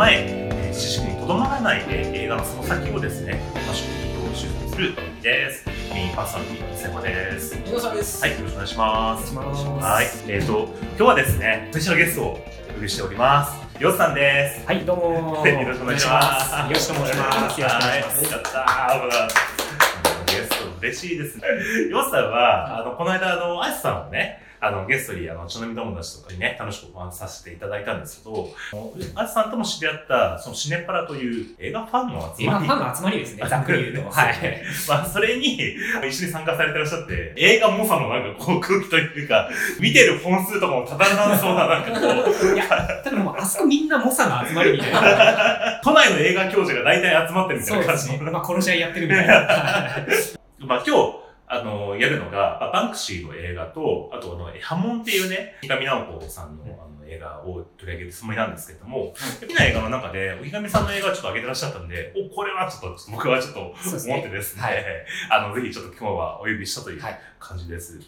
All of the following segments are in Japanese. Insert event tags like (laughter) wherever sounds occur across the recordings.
ゆる視点を踏まえ、えー知識にとどまらないで映画のその先をですね、楽しく移動収集する番組です。メインパーソナリティ、伊勢間です。井野さんです。はい、よろしくお願いします。ますはい、えっ、と、今日はですね、スペシャルゲストをお呼びしております。ヨスさんです。はい、どうも (laughs) よろしくお願いします。よろしくお願いします。よろしくお願いします。はいやったー、ほら。ゲスト嬉しいですね。ヨスさんは、あの、この間、あの、アイスさんをね、あの、ゲストに、あの、ちなみ友達とかにね、楽しくお話しさせていただいたんですけど、アイスさんとも知り合った、そのシネパラという映画ファンの集映画まり。ファンの集まりですね、ざっくり言うと。はい。まあ、それに、一緒に参加されてらっしゃって、映画猛者のなんかこう空気というか、見てる本数とかもただならそうな、なんかこう、いや、多分もうあそこみんな猛者の集まりみたいな。(laughs) 都内の映画教授が大体集まってるみたいな感じのね。まあ、殺し合いやってるみたいな。(laughs) まあ今日、あの、やるのが、まあバンクシーの映画と、あとあの、ハモンっていうね、三上直子さんのあの映画を取り上げるつもりなんですけれども、好きな映画の中で、おひがみさんの映画をちょっと上げてらっしゃったんで、お、これはちょっと、僕はちょっと。思ってですね、はい。あの、ぜひちょっと今日はお呼びしたというはい。感じです。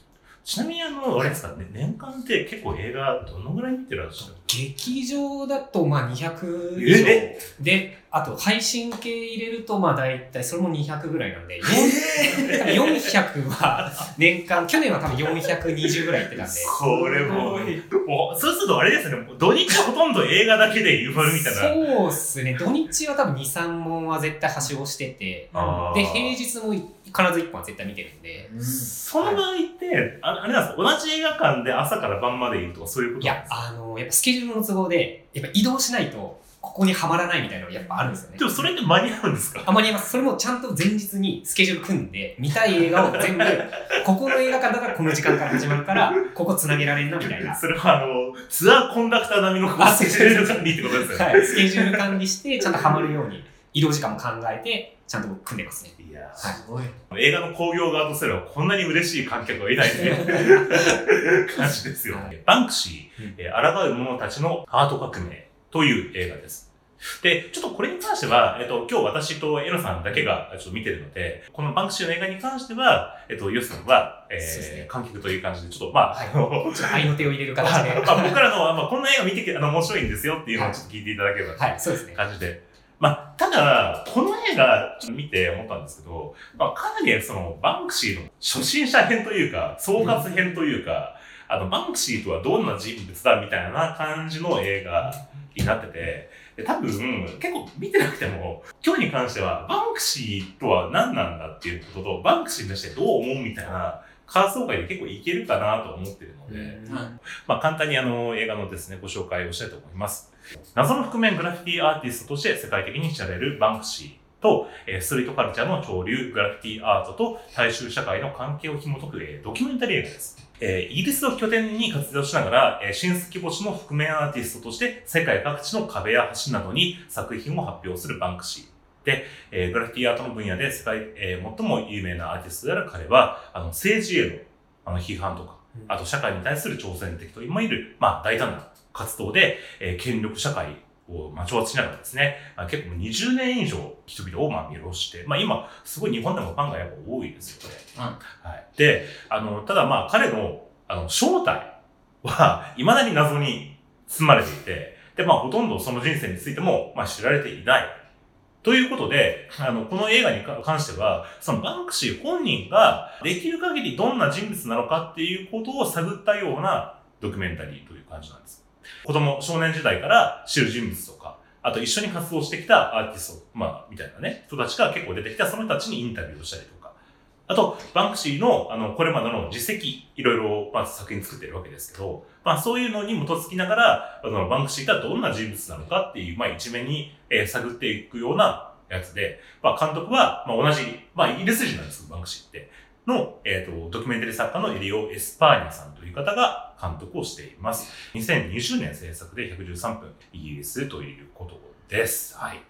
ちなみにあの、あれですかね、年間って結構映画どのぐらい見てらっしゃる劇場だと、まあ、200以上。え？で、あと、配信系入れると、まあ、大体、それも200ぐらいなんで、え400は年間、去年は多分420ぐらい行ってたんで。これもう、もう、そうするとあれですね、土日ほとんど映画だけで埋まるみたいな。そうっすね。土日は多分2、3本は絶対はしごしてて、で、平日も必ず1本は絶対見てるんで、その場合って、ああれなんですか、同じ映画館で朝から晩までいるとかそういうこといや、あの、やっぱスケジュールの都合で、やっぱ移動しないと、ここにはまらないみたいなのがやっぱあるんですよねで。もそれって間に合うんですか？あまり言います。それもちゃんと前日にスケジュール組んで、見たい映画を全部、(laughs) ここの映画館だからこの時間から始まるから、ここ繋げられんなみたいな。それはあの、ツアーコンダクター並みのあスケジュール管理ってことですよね。はい。スケジュール管理して、ちゃんとはまるように、移動時間も考えて、ちゃんと組んでますね。いやはいすごい。映画の興行側とすればこんなに嬉しい観客はいないね感じですよ。はいバンクシうんー、えー抗う者たちのアート革命という映画です。で、ちょっとこれに関しては、えっと、今日私とエロさんだけがちょっと見てるので、このバンクシーの映画に関しては、えっと、ヨスさんは、えー、ね観客という感じで、ちょっと、まあ、はいあの、ちょっと愛の手を入れる形で。(laughs) まあ、僕からの、まあ、こんな映画見てきて、あの、面白いんですよっていうのをちょっと聞いていただければはい、そうですね。感じで。まあ、ただ、この映画、ちょっと見て思ったんですけど、まあ、かなりその、バンクシーの初心者編というか、総括編というか、あの、バンクシーとはどんな人物だみたいな感じの映画になってて、で多分、結構見てなくても、今日に関しては、バンクシーとは何なんだっていうことと、バンクシーに対してどう思うみたいな、感想会で結構いけるかなと思ってるので、まあ、簡単にあの映画のですね、ご紹介をしたいと思います。謎の覆面グラフィティアーティストとして世界的に知られるバンクシーと、えーストリートカルチャーの潮流、グラフィティアートと大衆社会の関係を紐解く、えードキュメンタリー映画です。えーイギリスを拠点に活動しながら、えー新月星の覆面アーティストとして世界各地の壁や橋などに作品を発表するバンクシー。で、えーグラフィティアートの分野で世界、えー最も有名なアーティストである彼は、あの政治へのあの批判とか、あと社会に対する挑戦的といわれる、まあ大胆な活動で、えー権力社会を、まあ、挑発しながらですね、まあ、結構もう20年以上人々をまあ見下して、まあ今、すごい日本でもファンがやっぱ多いですよ、これ。はい。で、あの、ただまあ彼の、あの、正体は、(laughs) 未だに謎に包まれていて、で、まあほとんどその人生についても、まあ知られていない。ということで、あの、この映画に関しては、そのバンクシー本人ができる限りどんな人物なのかっていうことを探ったようなドキュメンタリーという感じなんです。子供、少年時代から知る人物とか、あと一緒に活動してきたアーティスト、まあ、みたいなね、人たちが結構出てきた、その人たちにインタビューをしたりと、あと、バンクシーの、あの、これまでの実績、いろいろ、まあ、作品作ってるわけですけど、まあ、そういうのに基づきながら、あの、バンクシーがどんな人物なのかっていう、まあ、一面に、えー探っていくようなやつで、まあ、監督は、まあ、同じ、まあ、イギリス人なんですけど、バンクシーって。の、えっ、と、ドキュメンタリー作家のエリオ・エスパーニャさんという方が監督をしています。2020年制作で113分、イギリスということです。はい。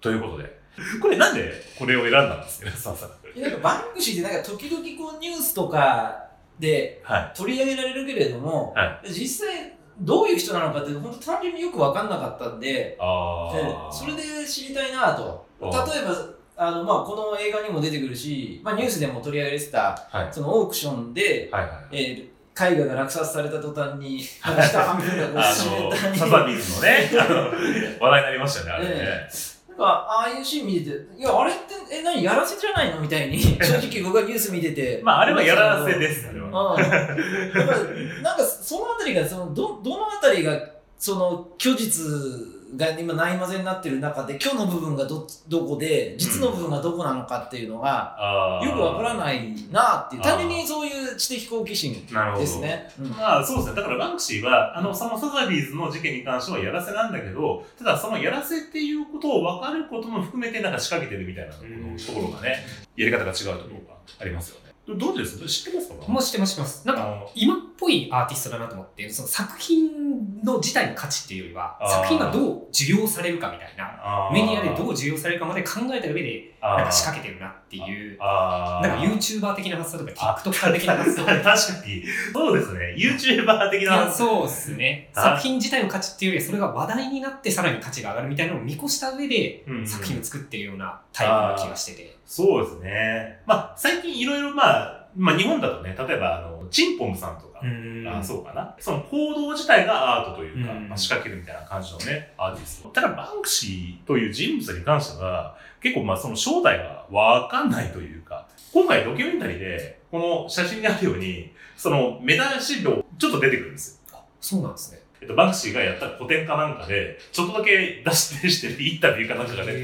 ということで、(laughs) これなんでこれを選んだんですか？ね、さなんかバンクシーってなんか時々こうニュースとかではい。取り上げられるけれども、は実際どういう人なのかって本当単純によく分かんなかったんで、あ。それで知りたいなと。例えばあの、まあ、この映画にも出てくるし、まあ、ニュースでも取り上げられてた、はい。そのオークションで、はいはい。えー絵画が落札された途端に、下半分がこう。サザビーズのね、あの話題になりましたよね、あれね。なんか、ああいうシーン見てて、いや、あれって、え、何、やらせじゃないのみたいに、(laughs) 正直僕がニュース見てて。まあ、あれはやらせです、あれは。うん。なんか、そのあたりが、その、ど、どのあたりが、その、虚実が今ないまぜになってる中で、虚の部分がど、どこで、実の部分がどこなのかっていうのが、あーよくわからないなっていう、単純にそういう知的好奇心。ですね。うんまあそうですね。だからバンクシーは、あの、そのサザビーズの事件に関してはやらせなんだけど、ただそのやらせっていうことを分かることも含めてなんか仕掛けてるみたいなとこうんろところがね、やり方が違うところがありますよね。どどうです？知ってますか？もう知ってます知ってます。なんか、今っぽいアーティストだなと思って、その作品の自体の価値っていうよりは、作品がどう受容されるかみたいな、メディアでどう受容されるかまで考えた上で、なんか仕掛けてるなっていう、なんか YouTuber 的な発想とか TikToker 的な発想。(laughs) 確かに。そうですね。YouTuber 的いな。やそうですね。あ作品自体の価値っていうよりは、それが話題になってさらに価値が上がるみたいなのを見越した上で、作品を作ってるようなタイプな気がしてて。そうですね。まあ最近いろいろまあ、まあ日本だとね、例えばあの、チンポムさんとか、んあそうかな。その行動自体がアートというか、うんまあ、仕掛けるみたいな感じのね、アーティスト。ただ、バンクシーという人物に関しては、結構まあその正体がわかんないというか、今回ドキュメンタリーで、この写真にあるように、その目出し量、ちょっと出てくるんですよ。そうなんですね。えっと、バンクシーがやった個展かなんかで、ちょっとだけ出してして、インタビューかなんかが出て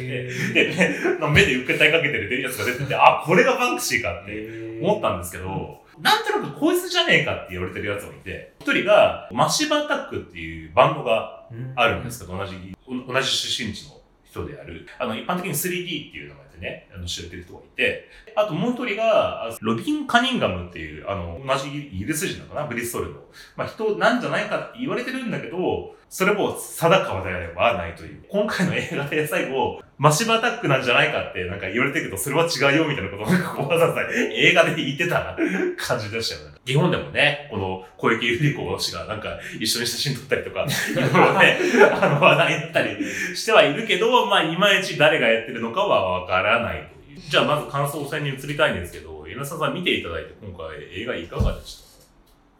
て、で、目目で受けたいかけてるやつが出てて、あ、これがバンクシーかって思ったんですけど、なんとなくこいつじゃねえかって言われてるやつがいて、一人がマシバアタックっていうバンドがあるんですけど、同じ、お同じ出身地の人である、あの、一般的に 3D っていう名前でね、あの、知られてる人がいて、あともう一人が、ロビン・カニンガムっていう、あの、同じイギリス人なのかな、ブリストルの。まあ、人なんじゃないかって言われてるんだけど、それも定かではないという。今回の映画で最後、マシバアタックなんじゃないかってなんか言われてるけど、それは違うよみたいなことをなんかこうわざわざ映画で言ってた感じでしたよね。日本でもね、この小池百合子氏がなんか一緒に写真撮ったりとか、いろいろね、(laughs) あの話題になったりしてはいるけど、まあいまいち誰がやってるのかはわからないという。じゃあまず感想戦に移りたいんですけど、稲沢さん見ていただいて今回映画いかがでし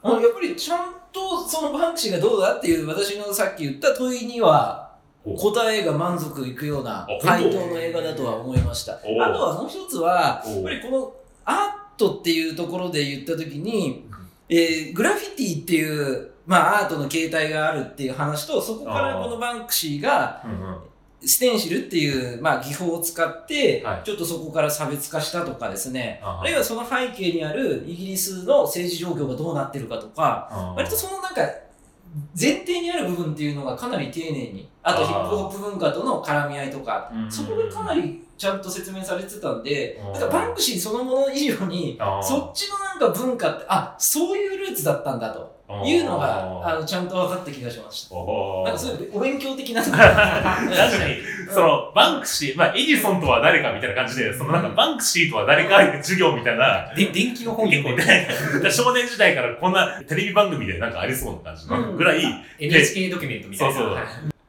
た？あのやっぱりちゃんとそのバンクシーがどうだっていう私のさっき言った問いにはお答えが満足いくようなあ回答の映画だとは思いました。あとおはもう一つは、おやっぱりこのアートっていうところで言ったときに、えーグラフィティっていう、まあアートの形態があるっていう話と、そこからこのバンクシーが。ステンシルっていう、まあ、技法を使ってはい、ちょっとそこから差別化したとかですね、あはあるいはその背景にあるイギリスの政治状況がどうなってるかとか、割とそのなんか前提にある部分っていうのがかなり丁寧にあとヒップホップ文化との絡み合いとかうん。そこがかなりちゃんと説明されてたんであーなんかバンクシーそのもの以上にそっちのなんか文化ってあそういうルーツだったんだというのがあのちゃんと分かった気がしました。なんかそういうお勉強的な。(laughs) 確かに、その、バンクシー、まあ、エジソンとは誰かみたいな感じで、そのなんか、バンクシーとは誰か授業みたいな、で電気の本結構ね、少年時代からこんなテレビ番組でなんかありそうな感じのぐらい、NHK ドキュメントみたいな。そうそう。はい。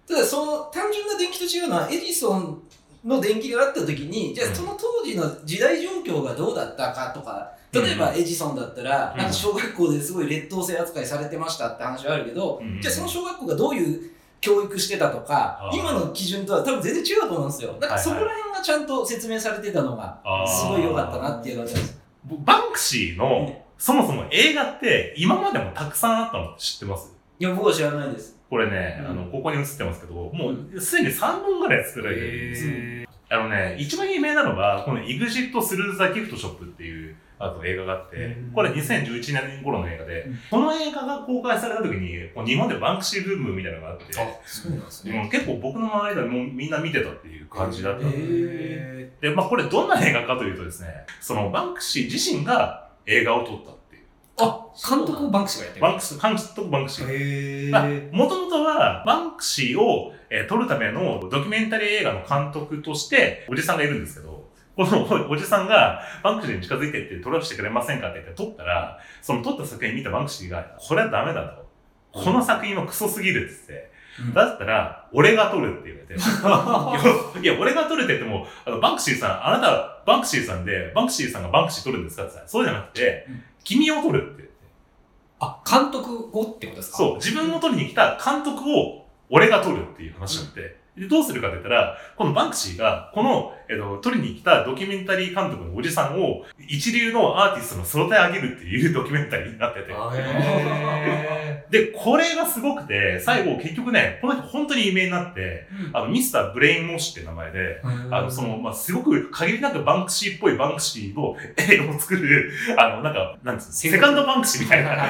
ただその単純な電気と違うのはエジソンの電気があった時にじゃあその当時の時代状況がどうだったかとか例えばエジソンだったら、うん。なんか小学校ですごい劣等生扱いされてましたって話はあるけど、うん。じゃあその小学校がどういう教育してたとか今の基準とは多分全然違うと思うんですよ。だからそこら辺がちゃんと説明されてたのがすごい良かったなっていう感じです。バンクシーの、そもそも映画って今までもたくさんあったの知ってます？いや僕は知らないです。これね、うん。あの、ここに映ってますけど、もうすでに3本ぐらい作られてるんです。よ。あのね、一番有名なのが、この EXIT through the gift shop っていう、あと映画があってうん、これ2011年頃の映画でうん、この映画が公開された時に、こう日本でバンクシーブームみたいなのがあって、あ、そうなんですね。うん結構僕の周りではもうみんな見てたっていう感じだったので、へで、まあこれどんな映画かというとですね、そのバンクシー自身が映画を撮ったっていう。あ、監督をバンクシーがやってる。バンクシー、監督バンクシー。もともとは、バンクシーを、えー撮るためのドキュメンタリー映画の監督として、おじさんがいるんですけど、このおおじさんが、バンクシーに近づいてって撮らせてくれませんかって言って撮ったら、その撮った作品見たバンクシーが、これはダメだと。この作品はクソすぎるって言って、うんだったら、俺が撮るって言われて。(laughs) いや、俺が撮るって言っても、あの、バンクシーさん、あなた、バンクシーさんで、バンクシーさんがバンクシー撮るんですかって言ったら、そうじゃなくて、うん君を撮るって言って。あ、監督をってことですか？そう、自分を撮りに来た監督を俺が撮るっていう話になって、でどうするかって言ったら、このバンクシーが、この、えっと、撮りに来たドキュメンタリー監督のおじさんを、一流のアーティストに育て上げるっていうドキュメンタリーになってて。で、これがすごくて、最後結局ね、この人本当に有名になって、あの、ミスターブレインウォッシュって名前で、ーあの、その、まあ、すごく限りなくバンクシーっぽいバンクシーの映画を作る、あの、なんか、なんつうの、セカンドバンクシーみたいな、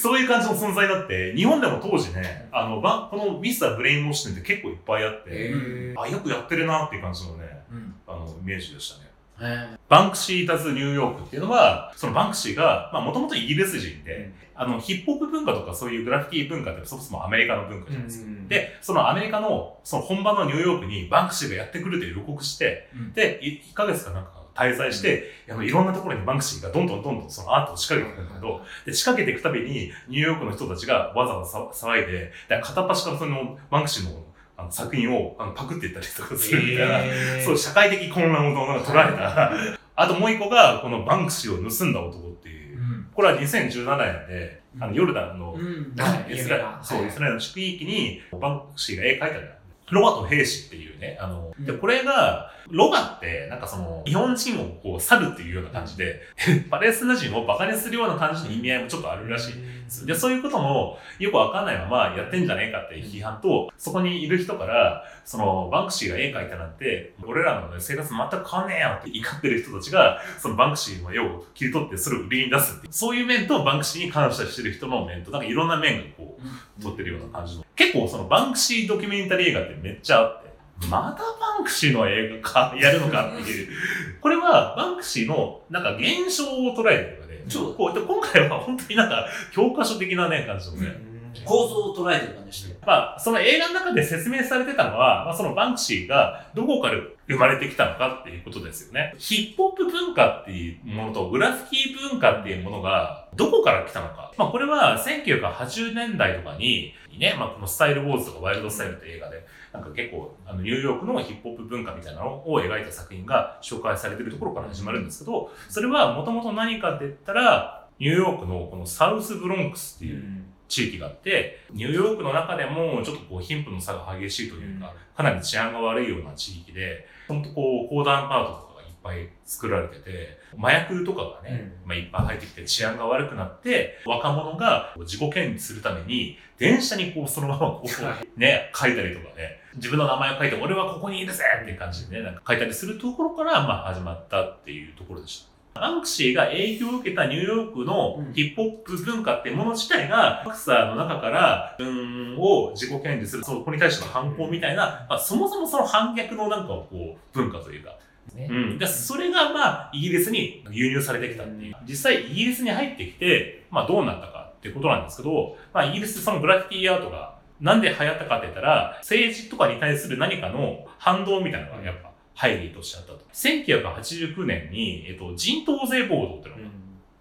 そういう感じの存在だって、日本でも当時ね、あの、バンこのミスターブレインウォッシュって結構いっぱいあって、あ、よくやってるなっていう感じのね、うん。あの、イメージでしたね。へバンクシー・ダズ・ニューヨークっていうのは、そのバンクシーが、まあもともとイギリス人で、あの、ヒップホップ文化とかそういうグラフィティ文化ってそもそもアメリカの文化じゃないですか。で、そのアメリカの、その本場のニューヨークにバンクシーがやってくるという予告して、うん。で、い1ヶ月かなんか滞在して、あのいろんなところにバンクシーがどんどんどんどんそのアートを仕掛けていくんだけど、で、仕掛けていくたびにニューヨークの人たちがざわざわ騒いで、で片っ端からそのバンクシーのあの作品をあのパクっていったりとかするみたいな、へー。そう、社会的混乱をなんか捉えた。あともう一個が、このバンクシーを盗んだ男っていう。これは2017年で、あの、ヨルダンの、うん。はい。イスラエルの地域に、バンクシーが絵描いたんだ。よ。ロバと兵士っていうね、あの、で、うんこれが、ロバって、なんかその、日本人をこう、猿っていうような感じで、(laughs) パレスチナ人をバカにするような感じの意味合いもちょっとあるらしい。で、そういうこともよくわかんないままやってんじゃねえかっていう批判と、そこにいる人から、その、バンクシーが絵描いたなんて、俺らの、ね、生活全く変わんねえよって怒ってる人たちが、そのバンクシーの絵を切り取ってそれを売りに出すっていう。そういう面と、バンクシーに感謝してる人の面と、なんかいろんな面がこう、撮ってるような感じの。結構そのバンクシードキュメンタリー映画ってめっちゃあって、またバンクシーの映画か、やるのかっていう。(laughs) これはバンクシーのなんか現象を捉えてるので、そうこうで今回は本当になんか教科書的なね、感じのね。構造を捉えてる感じして。まあ、その映画の中で説明されてたのは、まあ、そのバンクシーがどこから生まれてきたのかっていうことですよね。ヒップホップ文化っていうものとグラフィティ文化っていうものがどこから来たのか。まあ、これは1980年代とかに、ね、まあ、このスタイルウォーズとかワイルドスタイルって映画で、なんか結構、あの、ニューヨークのヒップホップ文化みたいなのを描いた作品が紹介されてるところから始まるんですけど、それはもともと何かって言ったら、ニューヨークのこのサウスブロンクスっていう地域があって、ニューヨークの中でもちょっとこう貧富の差が激しいというか、かなり治安が悪いような地域で、本当こう、公団アパートとかがいっぱい作られてて、麻薬とかがね、まあ、いっぱい入ってきて治安が悪くなって、若者が自己顕示するために、電車にこうそのままこう、ね、書いたりとかね、自分の名前を書いて、俺はここにいるぜっていう感じでね、なんか書いたりするところから、まあ始まったっていうところでした。バンクシーが影響を受けたニューヨークのヒップホップ文化ってもの自体が、ボクサーの中から自分を自己顕示する、そこに対しての反抗みたいな、まあ、そもそもその反逆のなんかこう、文化というか、ねうん。で、それがまあ、イギリスに輸入されてきたっていう。実際イギリスに入ってきて、まあどうなったかっていうことなんですけど、まあイギリスでそのグラフィティアートがなんで流行ったかって言ったら、政治とかに対する何かの反動みたいなのがやっぱ背景としてあったと。1989年に、えっと、人頭税暴動っていうのが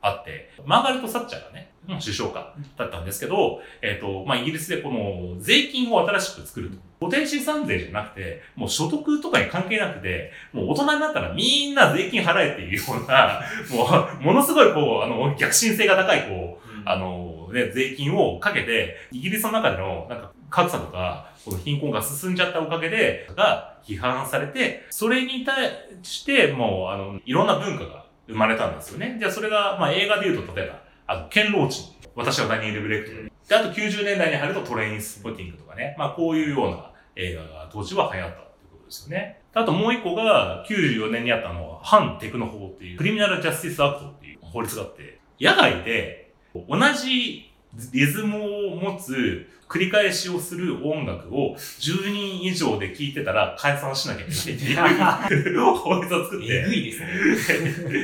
あって、マーガレット・サッチャーがね、首相かだったんですけど、えっ、と、まあ、イギリスでこの税金を新しく作ると。固定資産税じゃなくて、もう所得とかに関係なくて、もう大人になったらみんな税金払えっていうような、もう、ものすごいこう、あの、逆進性が高い、こう、あの、ね、税金をかけて、イギリスの中での、なんか、格差とか、この貧困が進んじゃったおかげで、が批判されて、それに対して、もう、あの、いろんな文化が生まれたんですよね。じゃあ、それが、まあ、映画で言うと、例えば、あの、ケンローチ。私はダニエル・ブレイクと。で、あと90年代に入るとトレインスポティングとかね。まあ、こういうような映画が当時は流行ったってことですよね。あともう一個が、94年にあったのは、反テクノ法っていう、クリミナル・ジャスティス・アクトっていう法律があって、野外で同じリズムを持つ繰り返しをする音楽を10人以上で聴いてたら解散しなきゃいけないっていう (laughs) 法律を作ってえ、すごいですね。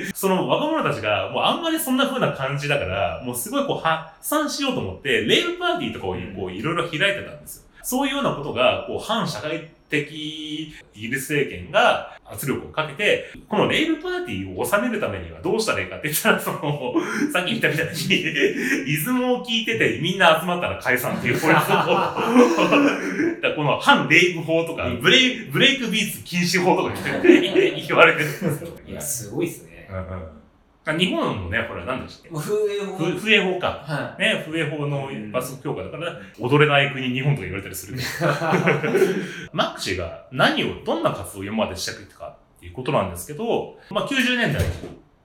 (laughs) その若者たちが、もうあんまりそんな風な感じだから、もうすごいこう発散しようと思って、レイブパーティーとかをこういろいろ開いてたんですよ。そういうようなことが、こう反社会的イギリス政権が圧力をかけて、このレイブパーティーを収めるためにはどうしたらいいかって言ったら、その、さっき言ったみたいに、イズムを聞いててみんな集まったら解散っていう法律を、(laughs) だからこの反レイブ法とか、ブレイブレイクビーツ禁止法とか (laughs) 言われてるんですよ。いや、すごいっすね。うんうん日本もね、ほら、何でしたっけ？風営法。ふ風営法か。はね、風営法の罰則強化だから、踊れない国日本とか言われたりする。(laughs) マック氏が何を、どんな活動を今までしてきたかっていうことなんですけど、まあ90年代に、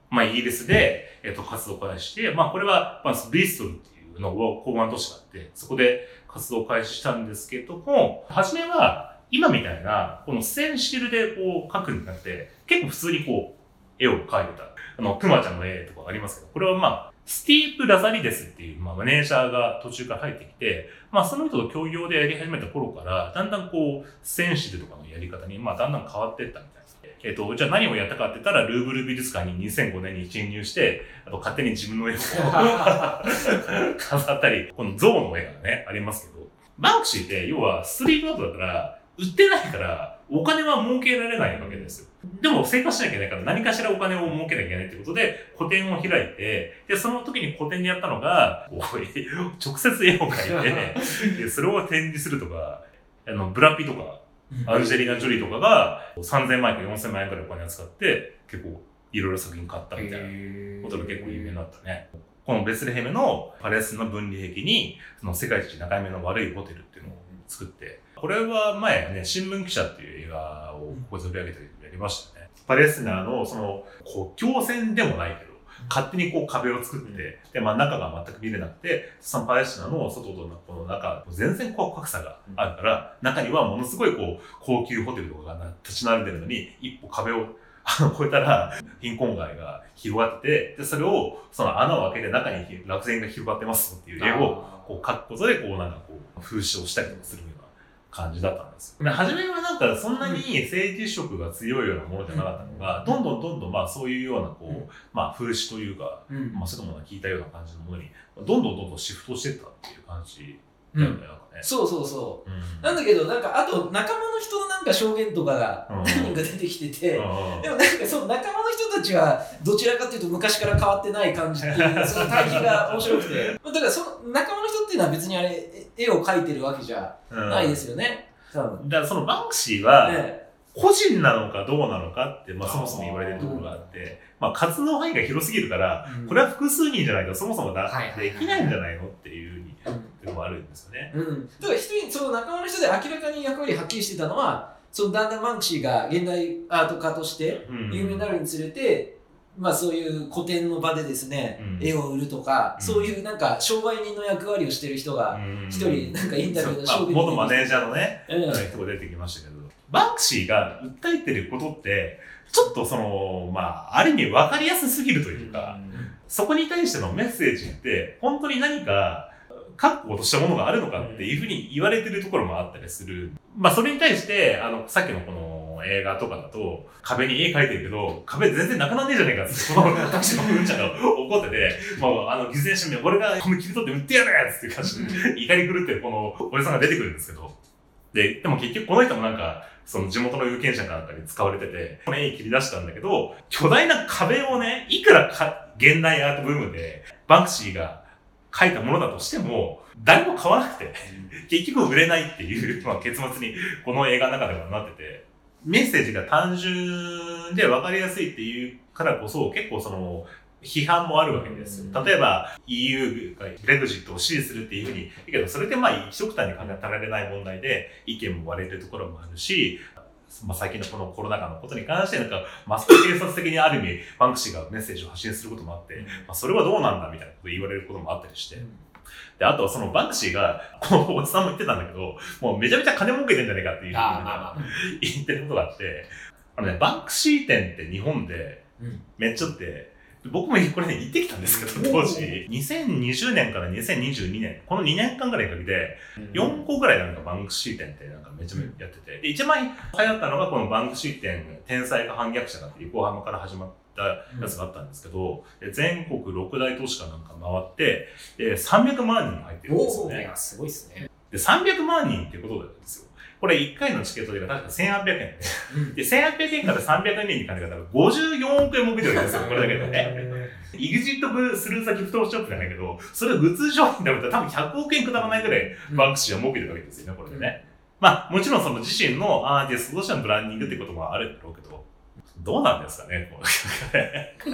まあイギリスで、えっと、活動を開始して、まあこれは、まあブリストルっていうのを港湾都市があって、そこで活動を開始したんですけども、初めは、今みたいな、このステンシルでこう描くんじゃなくて、結構普通にこう、絵を描いてた。あの、クマちゃんの絵とかありますけど、これはまあ、スティープ・ラザリデスっていう、まあ、マネージャーが途中から入ってきて、まあ、その人と協業でやり始めた頃から、だんだんこう、センシルとかのやり方に、まあ、だんだん変わっていったみたいです。えっ、と、じゃあ何をやったかって言ったら、ルーブル美術館に2005年に侵入して、あと勝手に自分の絵を (laughs) 飾ったり、この象の絵がね、ありますけど、バンクシーって、要はスリートアートだから、売ってないから、お金は儲けられないわけですよ。でも生活しなきゃいけないから何かしらお金を儲けなきゃいけないってことで、個展を開いて、で、その時に個展でやったのが、直接絵を描いて、でそれを展示するとか、あの、ブラピとか、アンジェリーナ・ジョリーとかが3000万円か4000万円くらいお金を使って、結構いろいろ作品買ったみたいなことが結構有名になったね。このベスレヘムのパレスチナ分離壁に、その世界一長い目の悪いホテルっていうのを作って、これは前ね、新聞記者っていう映画をここで取り上げてやりましたね。パレスチナのその国境線でもないけど、勝手にこう壁を作って、で、まあ中が全く見れなくて、そのパレスチナの外とこの中、全然こう格差があるから、中にはものすごいこう高級ホテルとかが立ち並んでるのに、一歩壁をあの、越えたら、貧困街が広がってて、で、それを、その穴を開けて中に落選が広がってますっていう絵を、こう書くことで、こうなんかこう、風刺をしたりとかする感じだったんですよ。で初めはなんかそんなに政治色が強いようなものじゃなかったのが、どんどんどんどんまあそういうようなこう、まあ風刺というか、うん。まあそういうものが聞いたような感じのものに、どんどんどんどんシフトしていったっていう感じだよね。そうそうそう。うん。なんだけど、なんか、あと、仲間の人のなんか証言とかがうん。何人か出てきてて、うんでもなんかその仲間の人たちはどちらかというと昔から変わってない感じっていうその対比が面白くて。(laughs) だからその仲間の人っていうのは別にあれ絵を描いてるわけじゃうん。ないですよね。だからそのバンクシーは、ね。個人なのかどうなのかって、まあ、そもそも言われてるところがあって、まあ、活動範囲が広すぎるから、うん。これは複数人じゃないとそもそもだ、できないんじゃないのっていうふうに、うんっていうのもあるんですよね。うん、だから一人その仲間の人で明らかに役割はっきりしてたのはそのだんだんバンクシーが現代アート家としてうん。有名になるにつれて、まあそういう個展の場でですね、うん。絵を売るとか、うん。そういうなんか商売人の役割をしてる人がうん。一人なんかインタビューのそうまあ元マネージャーのね、うん。人が出てきましたけど、バンクシーが訴えてることって、ちょっとその、まあ、ある意味分かりやすすぎるというか、そこに対してのメッセージって、本当に何か、確固としたものがあるのかっていうふうに言われてるところもあったりする。まあ、それに対して、あの、さっきのこの映画とかだと、壁に絵描いてるけど、壁全然なくなんねえじゃねえかって、このタクシーのうんちゃんが怒ってて、もう、あの、偽善者名、俺がこの切り取って売ってやるやつっていう感じで、怒り狂ってこのおじさんが出てくるんですけど、で、でも結局この人もなんか、その地元の有権者かなんかに使われてて、この絵切り出したんだけど、巨大な壁をね、いくらか現代アートブームで、バンクシーが描いたものだとしても、誰も買わなくて、結局売れないっていう、(laughs) まあ、結末にこの映画の中ではなってて、メッセージが単純で分かりやすいっていうからこそ、結構その、批判もあるわけですよ。例えば EU がブレグジットを支持するっていうふうに言うけど、それでまあ一緒くたに語られない問題で意見も割れるところもあるし、まあ、最近のこのコロナ禍のことに関してなんか、マスク警察的にある意味、バンクシーがメッセージを発信することもあって、まあ、それはどうなんだみたいなことを言われることもあったりして。で、あとはそのバンクシーが、このおじさんも言ってたんだけど、もうめちゃめちゃ金儲けてんじゃねえかっていう言ってることがあって、あのね、バンクシー店って日本でうん。めっちゃあって、僕もこれね、行ってきたんですけど、当時、2020年から2022年、この2年間ぐらいかけて、4個ぐらいなんかバンクシー店ってなんかめちゃめちゃやってて、で一番流行ったのがこのバンクシー店、天才か反逆者かって横浜から始まったやつがあったんですけど、で全国6大都市かなんか回って、で300万人入ってるんですよね。すごいっすね。で、300万人ってことなんですよ。これ1回のチケットで確か1800円で、うんで、1800円から300円に金が多分54億円儲けてるわけですよ、これだけでね。へイグジットする先不当ショップじゃないけど、それ普通商品だったら多分100億円くだらないぐらいバンクシーは儲けてるわけですよね、これでね。まあ、もちろんその自身のアーティストとしてのブランディングってこともあるんだろうけど、どうなんですかね、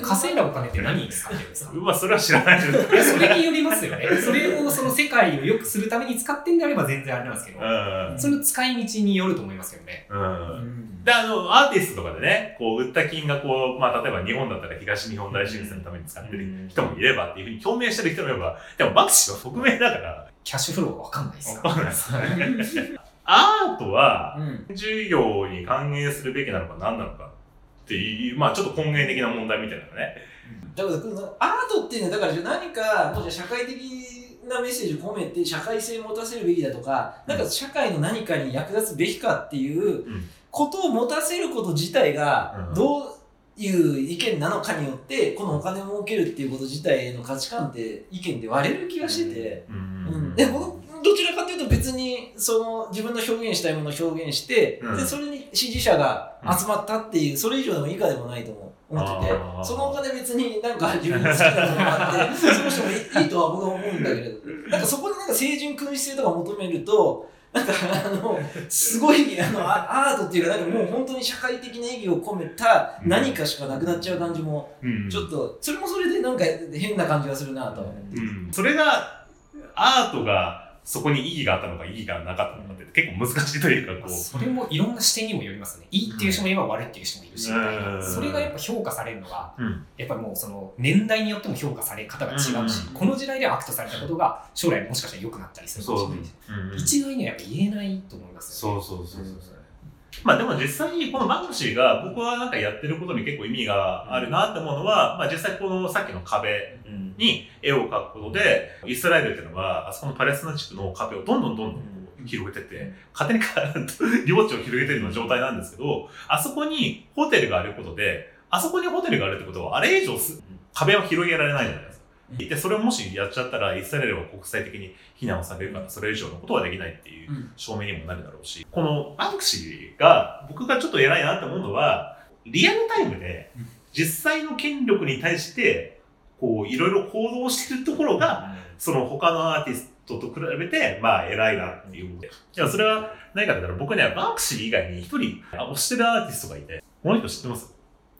稼いだお金って何に使ってるんですか？(laughs) うまあ、それは知らないけど。いや、それによりますよね。それをその世界を良くするために使ってんであれば全然あれなんですけど、うん。その使い道によると思いますけどね。うん。うんで、あの、アーティストとかでね、こう、売った金がこう、まあ、例えば日本だったら東日本大震災のために使ってる人もいればっていうふうに表明してる人もいれば、でもバンクシーは匿名だから、キャッシュフローがわかんないですわかかんないですね。(laughs) アートは、うん授業に還元するべきなのか何なのかっていう、まあちょっと根源的な問題みたいなのね。だからこのアートっていうのはだから何かもうじゃあ社会的なメッセージを込めて社会性を持たせるべきだとか、なんか社会の何かに役立つべきかっていううん。ことを持たせること自体がうん。どういう意見なのかによってこのお金を儲けるっていうこと自体への価値観って意見で割れる気がしてて、ううん。で僕どちらかというと別にその自分の表現したいものを表現して、うん。でそれに支持者が集まったっていうそれ以上でも以下でもないと思思っててそのお金別になんか自分の好きなものがあって (laughs) その人もいいとは僕は思うんだけれどなんかそこになんか清純君主性とか求めるとなんかあのすごいあのアアートっていうかなんかもう本当に社会的な意義を込めた何かしかなくなっちゃう感じもうん。ちょっとそれもそれでなんか変な感じがするなとは思って。うん。それが、アートがそこに意義があったのか意義がなかったのかって結構難しいというか、こう、それもいろんな視点にもよりますね。いいっていう人もいれば悪いっていう人もいるし、それがやっぱ評価されるのが、うん。やっぱりもうその年代によっても評価され方が違うし、うん。この時代で悪とされたことが将来もしかしたら良くなったりするかもしれないし、うん。一概にはやっぱ言えないと思いますよね。そうそうそうそう。まあでも実際にこのバンクシーが僕はなんかやってることに結構意味があるなって思うのは、まあ実際このさっきの壁うん。に絵を描くことで、イスラエルっていうのはあそこのパレスチナ地区の壁をどんどんどんどん広げてって、勝手にか領地を広げてるような状態なんですけど、あそこにホテルがあることで、あそこにホテルがあるってことは、あれ以上す壁を広げられないじゃないですか。で、それをもしやっちゃったら、イスラエルは国際的に非難をされるから、それ以上のことはできないっていううん。証明にもなるだろうし、このバンクシーが、僕がちょっと偉いなって思うのは、リアルタイムでうん、実際の権力に対して、こう、いろいろ行動してるところが、その他のアーティストと比べて、まあ、偉いなっていう。いや、それは何かって言ったら、僕ね、バンクシー以外に一人、あ推してるアーティストがいて、この人知ってます？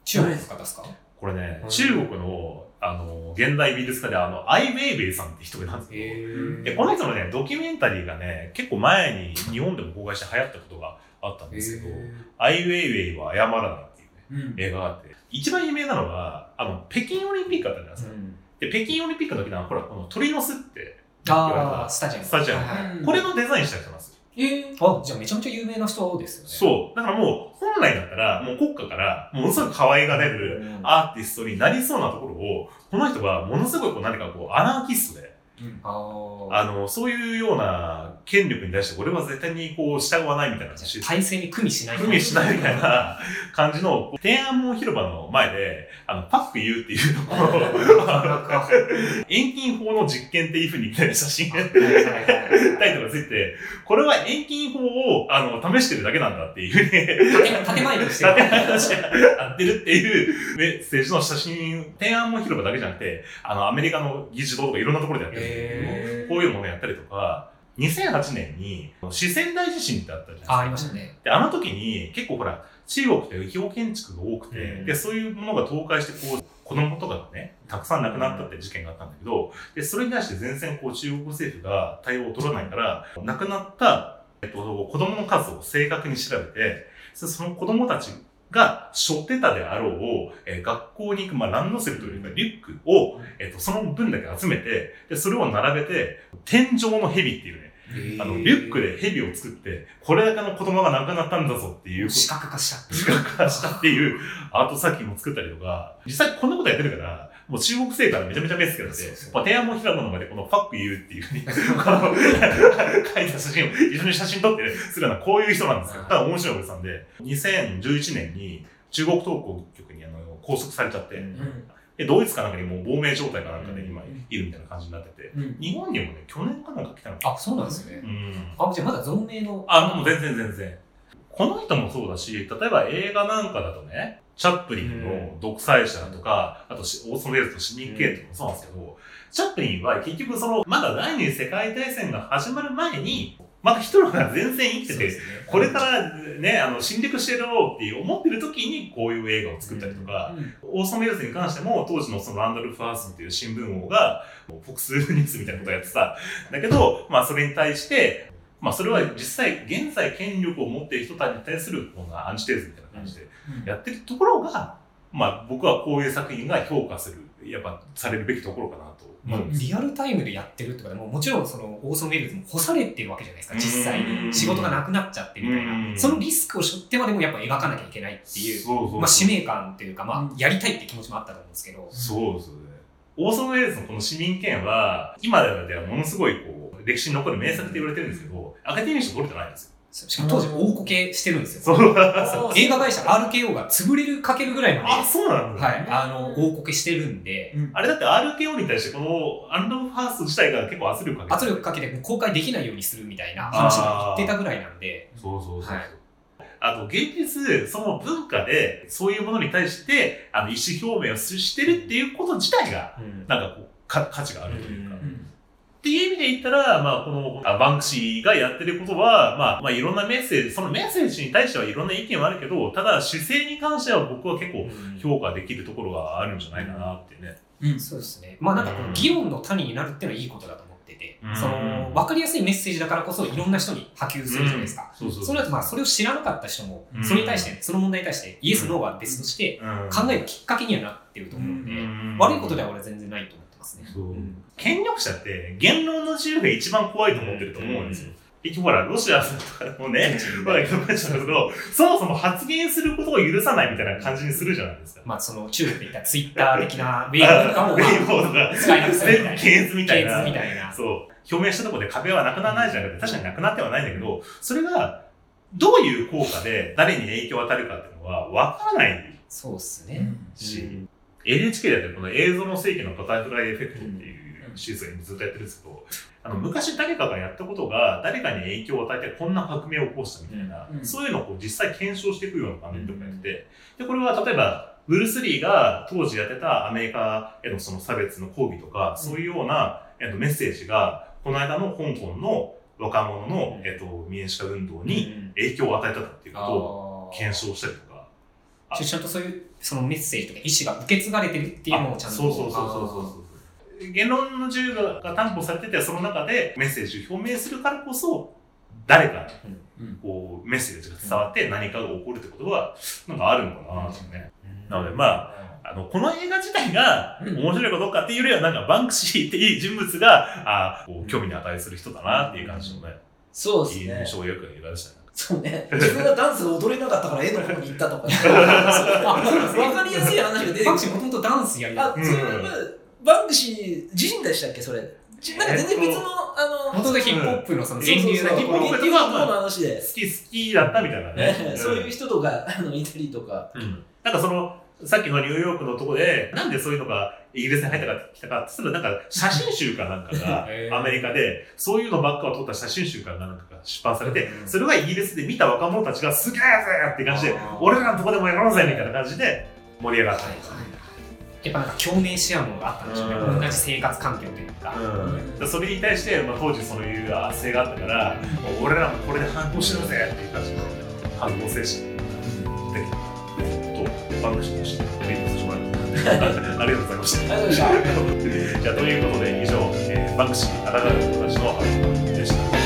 中国の方ですか。これね、うん。中国の、あの、現代美術家で、あの、アイ・ウェイウェイさんって人がいたんですけど、へでこの人のね、ドキュメンタリーがね、結構前に日本でも公開して流行ったことがあったんですけど、アイ・ウェイウェイは謝らないっていうね、うん映画があって、一番有名なのは、あの、北京オリンピックあったじゃないですか。で、北京オリンピックの時の、ほら、この鳥の巣って、ああ、スタジアム。スタジアムこれのデザインした人なんですよ。えーあ、じゃあめちゃめちゃ有名な人ですよね。そう。だからもう、本来だったら、もう国家から、ものすごく可愛がれるうんアーティストになりそうなところを、この人はものすごいこう何かこう、アナーキストで、あの、そういうような権力に対して俺は絶対にこう、従わないみたいなじゃあ体制に組みしない。組みしないみたいな感じの、天安門広場の前で、あの、パック言うっていうのを、遠近法の実験ってい。うふうに写真がタイトルがついて、これは遠近法を、あの、試してるだけなんだっていうふうに、建建前として立ては。話し合ってるっていうメッセージの写真、天安門広場だけじゃなくて、あの、アメリカの議事堂とかいろんなところでやってる。んですけど、へーこういうものをやったりとか、2008年に四川大地震ってあったじゃないですか。あ、ありましたね。で、あの時に結構ほら、中国って違法建築が多くて、うんで、そういうものが倒壊して、こう、子供とかがね、たくさん亡くなったって事件があったんだけど、で、それに対して全然こう中国政府が対応を取らないから、亡くなった、えっと、子供の数を正確に調べて、そその子供たちが背負ってたであろう、えー学校に行く、まあ、ランドセルというか、リュックを、えっと、その分だけ集めて、で、それを並べて、天井の蛇っていうね、あの、リュックで蛇を作って、これだけの子供が亡くなったんだぞっていう。視覚化しちゃって。視覚化したっていうアート作品も作ったりとか、実際こんなことやってるから、もう中国製からめちゃめちゃ目つけられてまあ、天安門平野の前でこのファック言うっていうふうに、(laughs) この書いた写真を一緒に写真撮ってするようなこういう人なんですよ。ただ面白いおじさんで、2011年に中国当局にあの拘束されちゃって、うんで、ドイツかなんかにもう亡命状態かなんかで今うんいるみたいな感じになってて、うん日本にもね、去年かなんか来たのかあ、そうなんですねう。ん。あ、じゃあまだ存命の。あ、もう全然全然。この人もそうだし、例えば映画なんかだとね、チャップリンの独裁者とか、あとしオーソン・ウェルズと市民権とかもそうなんですけど、チャップリンは結局その、まだ第二次世界大戦が始まる前に、まだヒトラーが全然生きてて、ねこれからね、あの、侵略してやろうって思ってる時にこういう映画を作ったりとか、オーソン・ウェルズに関しても、当時のそのランドルフ・ハースンっていう新聞王が、もうフォックス・ニュースみたいなことをやってた。だけど、まあそれに対して、まあそれは実際、現在権力を持っている人たちに対するこんなアンチテーズみたいな感じでやってるところが、まあ僕はこういう作品が評価する、やっぱされるべきところかなと。まあ思うんです。リアルタイムでやってるってことでももちろんそのオーソン・ウェルズも干されてるわけじゃないですか実際うん。に仕事がなくなっちゃってみたいうん。なそのリスクを背負ってまでもやっぱ描かなきゃいけないっていうまあ、使命感っていうか、まうあ、やりたいって気持ちもあったと思うんですけど、そうですよね。オーソン・ウェルズのこの市民権は、今ではものすごいこう、歴史に残る名作って言われてるんですけど、アカデミー賞取れてないんですよ。しかも当時大こけしてるんですよ。映画会社 RKO が潰れるかけるぐらいまで、あ、そうなんだ。はい、あの、大こけしてるんで、あれだって RKO に対してこのアンドファースト自体が結構圧力かけて圧力かけて公開できないようにするみたいな話が言ってたぐらいなんで、そうそうそうそう。はいあと、現実、その文化で、そういうものに対して、あの、意思表明をしてるっていうこと自体が、なんかこう、か価値があるというか。うっていう意味で言ったら、まあ、この、あバンクシーがやってることは、まあ、まあ、いろんなメッセージ、そのメッセージに対してはいろんな意見はあるけど、ただ、姿勢に関しては僕は結構評価できるところがあるんじゃないかなってね。うん。そうですね。まあなんかこの議論の種になるっていうのはいいことだと思ってて、うん。その、わかりやすいメッセージだからこそいろんな人に波及するじゃないですか。そうそうそれだとまあそれを知らなかった人もう、ん。それに対して、その問題に対してイエス、ノーは別としてうん。考えるきっかけにはなってると思うんで、うん。悪いことでは俺全然ないと思ってますね。権力者って言論の自由が一番怖いと思ってると思うんですよ。結局ほら、ロシアとかもね、まあ、言ってましたけど、そもそも発言することを許さないみたいな感じにするじゃないですか。まあその中国で言ったツイッター的なウェイボーとかも、ウまェイボーとかあ、使いなくみたいな。検閲みたいな。みたいな。そう。表明したところで壁はなくならないじゃなくて、確かになくなってはないんだけど、それが、どういう効果で誰に影響を与えるかっていうのは分からないそうっすね。うんし、NHK でやってるこの映像の世紀のバタフライエフェクトっていうシーズンにずっとやってるんですけど、あの昔誰かがやったことが誰かに影響を与えてこんな革命を起こしたみたいな、うん。そういうのをこう実際検証していくような番組とかやってて、で、これは例えば、ブルース・リーが当時やってたアメリカへのその差別の抗議とか、そういうような、えっと、メッセージが、この間の香港の若者の、えっと、民主化運動に影響を与えたっていうことをあ検証したりとか。あちゃんとそういうそのメッセージとか意思が受け継がれてるっていうのをちゃんと。そうそうそうそうそうそう。言論の自由が担保されてて、その中でメッセージを表明するからこそ、誰かにうんこうメッセージが伝わって何かが起こるってことは、なんかあるのかなとね。なのでまあ、あの、この映画自体がうん面白いかどうかっていうよりは、なんかバンクシーっていう人物が、あこう興味に値する人だなっていう感じのね、そうですね。印象をよく映画でしたね。そうね。(laughs) 自分がダンス踊れなかったから絵の方に行ったとか。(laughs) わかりやすい話が出てくる。バンクシーもともとダンスやりたあ、い。バンクシー自身でしたっけそれ。ちなんか全然別の、あの、元々ヒップホップのその源流そうそうそうのところヒップホップの話で。好き好きだったみたいなねね。(laughs) そういう人とか、あの、いたりとか。うんなんかその、さっきのニューヨークのとこで、なんでそういうのがイギリスに入ったか来たかって言ったら、なんか写真集かなんかが (laughs) アメリカで、そういうのばっかを撮った写真集かなんかが出版されてう、ん。それがイギリスで見た若者たちがすげえぜって感じで俺らのとこでもやろうぜみたいな感じで盛り上がった。やっぱなんか共鳴し合うものがあったんでしょうね。うん。同じ生活環境というか。うん。でそれに対して、まあ、当時そういう圧政があったから、俺らもこれで反抗しようぜっていう感じの反抗精神できたと、バンクシーとしてリードさせてもら (laughs) いました。ありがとうございました。(laughs) じゃあ、ということで以上、えーバンクシー、あらがる人たちの